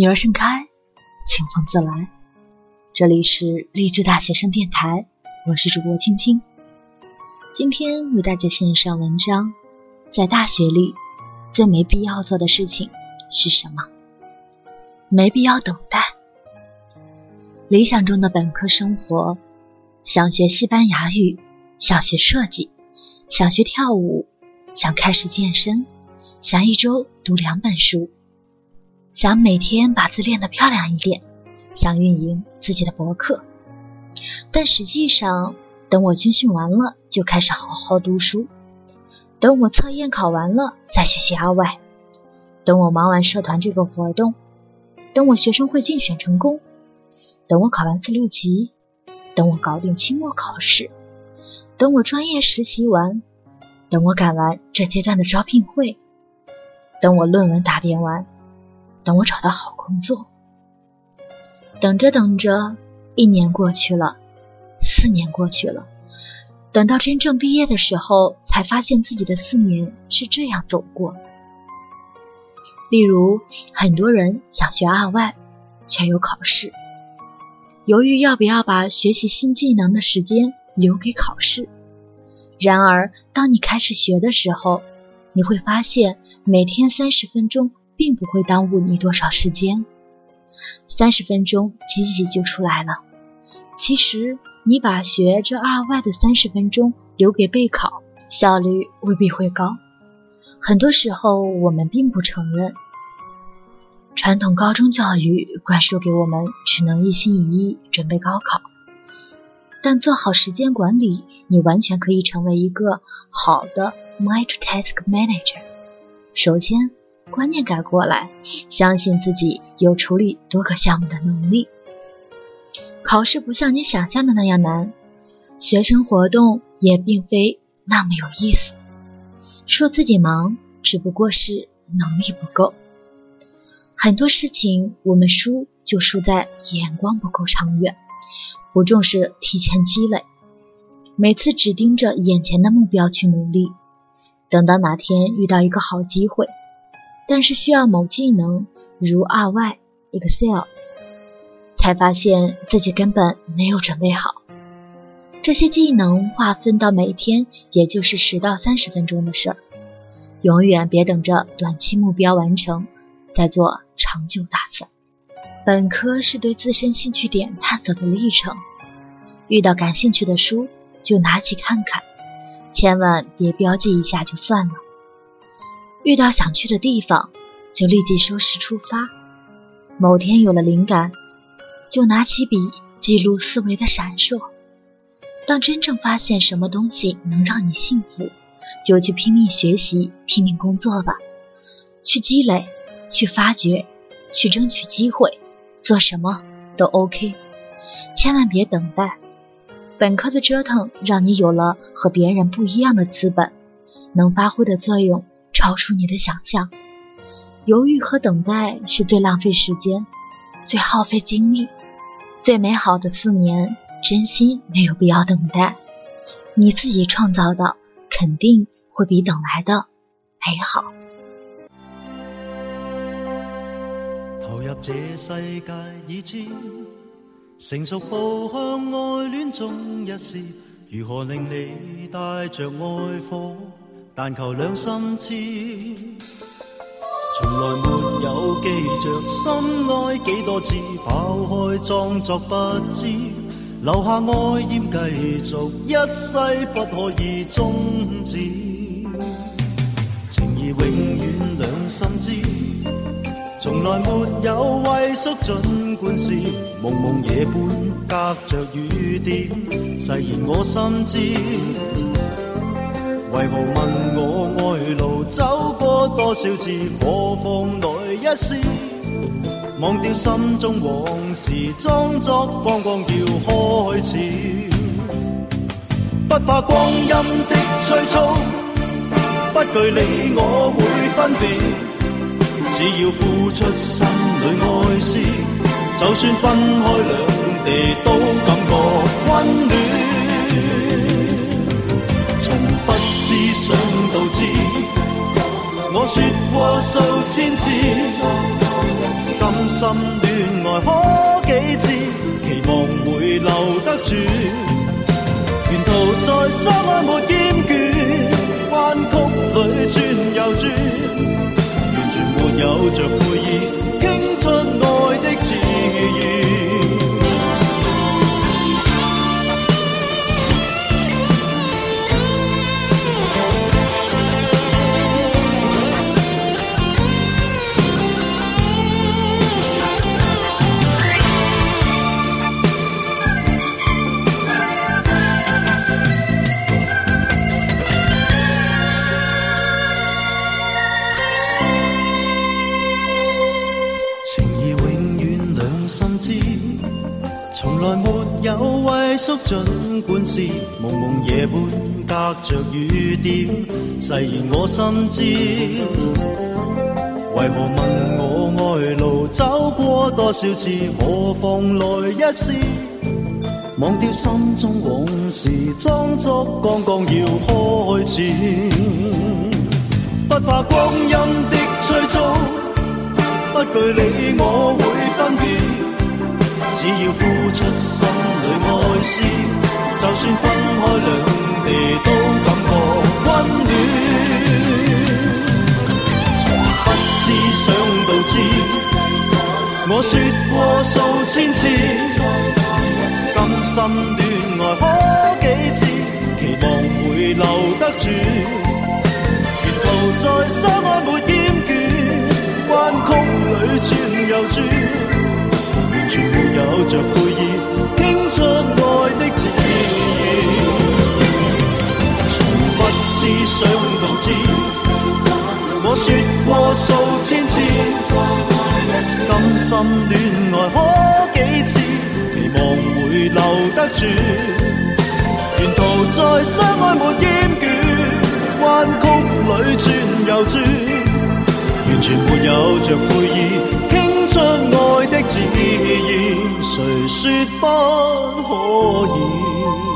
女儿盛开，清风自来。这里是励志大学生电台，我是主播青青。今天为大家献上文章：在大学里最没必要做的事情是什么？没必要等待。理想中的本科生活：想学西班牙语，想学设计，想学跳舞，想开始健身，想一周读两本书。想每天把字练得漂亮一点，想运营自己的博客，但实际上，等我军训完了就开始好好读书，等我测验考完了再学习 r 外，等我忙完社团这个活动，等我学生会竞选成功，等我考完四六级，等我搞定期末考试，等我专业实习完，等我赶完这阶段的招聘会，等我论文答辩完。等我找到好工作，等着等着，一年过去了，四年过去了，等到真正毕业的时候，才发现自己的四年是这样走过。例如，很多人想学二外，却有考试，犹豫要不要把学习新技能的时间留给考试。然而，当你开始学的时候，你会发现每天三十分钟。并不会耽误你多少时间，三十分钟挤挤就出来了。其实你把学这二外的三十分钟留给备考，效率未必会高。很多时候我们并不承认，传统高中教育灌输给我们只能一心一意准备高考，但做好时间管理，你完全可以成为一个好的 multi task manager。首先。观念改过来，相信自己有处理多个项目的能力。考试不像你想象的那样难，学生活动也并非那么有意思。说自己忙，只不过是能力不够。很多事情我们输就输在眼光不够长远，不重视提前积累，每次只盯着眼前的目标去努力，等到哪天遇到一个好机会。但是需要某技能，如 R Y Excel，才发现自己根本没有准备好。这些技能划分到每天，也就是十到三十分钟的事儿。永远别等着短期目标完成再做长久打算。本科是对自身兴趣点探索的历程，遇到感兴趣的书就拿起看看，千万别标记一下就算了。遇到想去的地方，就立即收拾出发。某天有了灵感，就拿起笔记录思维的闪烁。当真正发现什么东西能让你幸福，就去拼命学习、拼命工作吧。去积累，去发掘，去争取机会，做什么都 OK。千万别等待。本科的折腾让你有了和别人不一样的资本，能发挥的作用。超出你的想象，犹豫和等待是最浪费时间、最耗费精力、最美好的四年。真心没有必要等待，你自己创造的肯定会比等来的美好。投入这世界已知，成熟步向爱恋中一刹，如何令你带着爱火？但求两心知，从来没有记着心爱几多次，抛开装作不知，留下爱念继续，一世不可以终止。情义永远两心知，从来没有畏缩，尽管是蒙蒙夜半隔着雨点，誓言我心知。为何问我爱路走过多少次？何妨来一试？忘掉心中往事，装作光光要开始。不怕光阴的催促，不惧你我会分别。只要付出心里爱思，就算分开两。说过数千次，甘心恋爱可几次？期望会留得住。沿途在相爱没厌倦，弯曲里转又转，完全没有着悔意。上心知，从来没有畏缩，尽管是蒙蒙夜半，隔着雨点，誓言我心知。为何问我爱路走过多少次？何妨来一试，忘掉心中往事，装作刚刚要开始，不怕光阴的催促。不具你我会分别，只要付出心里爱思，就算分开两地都感觉温暖。从不知想到知，我说过数千次，甘心恋爱可几次，期望会留得住，沿途再相爱没厌倦。完全没有着悔意，倾出爱的字。然。从不知想告知，我说过数千次，甘心恋爱可几次，期望会留得住。沿途在相爱没厌倦，弯曲里转又转，完全没有着悔意。说不可以。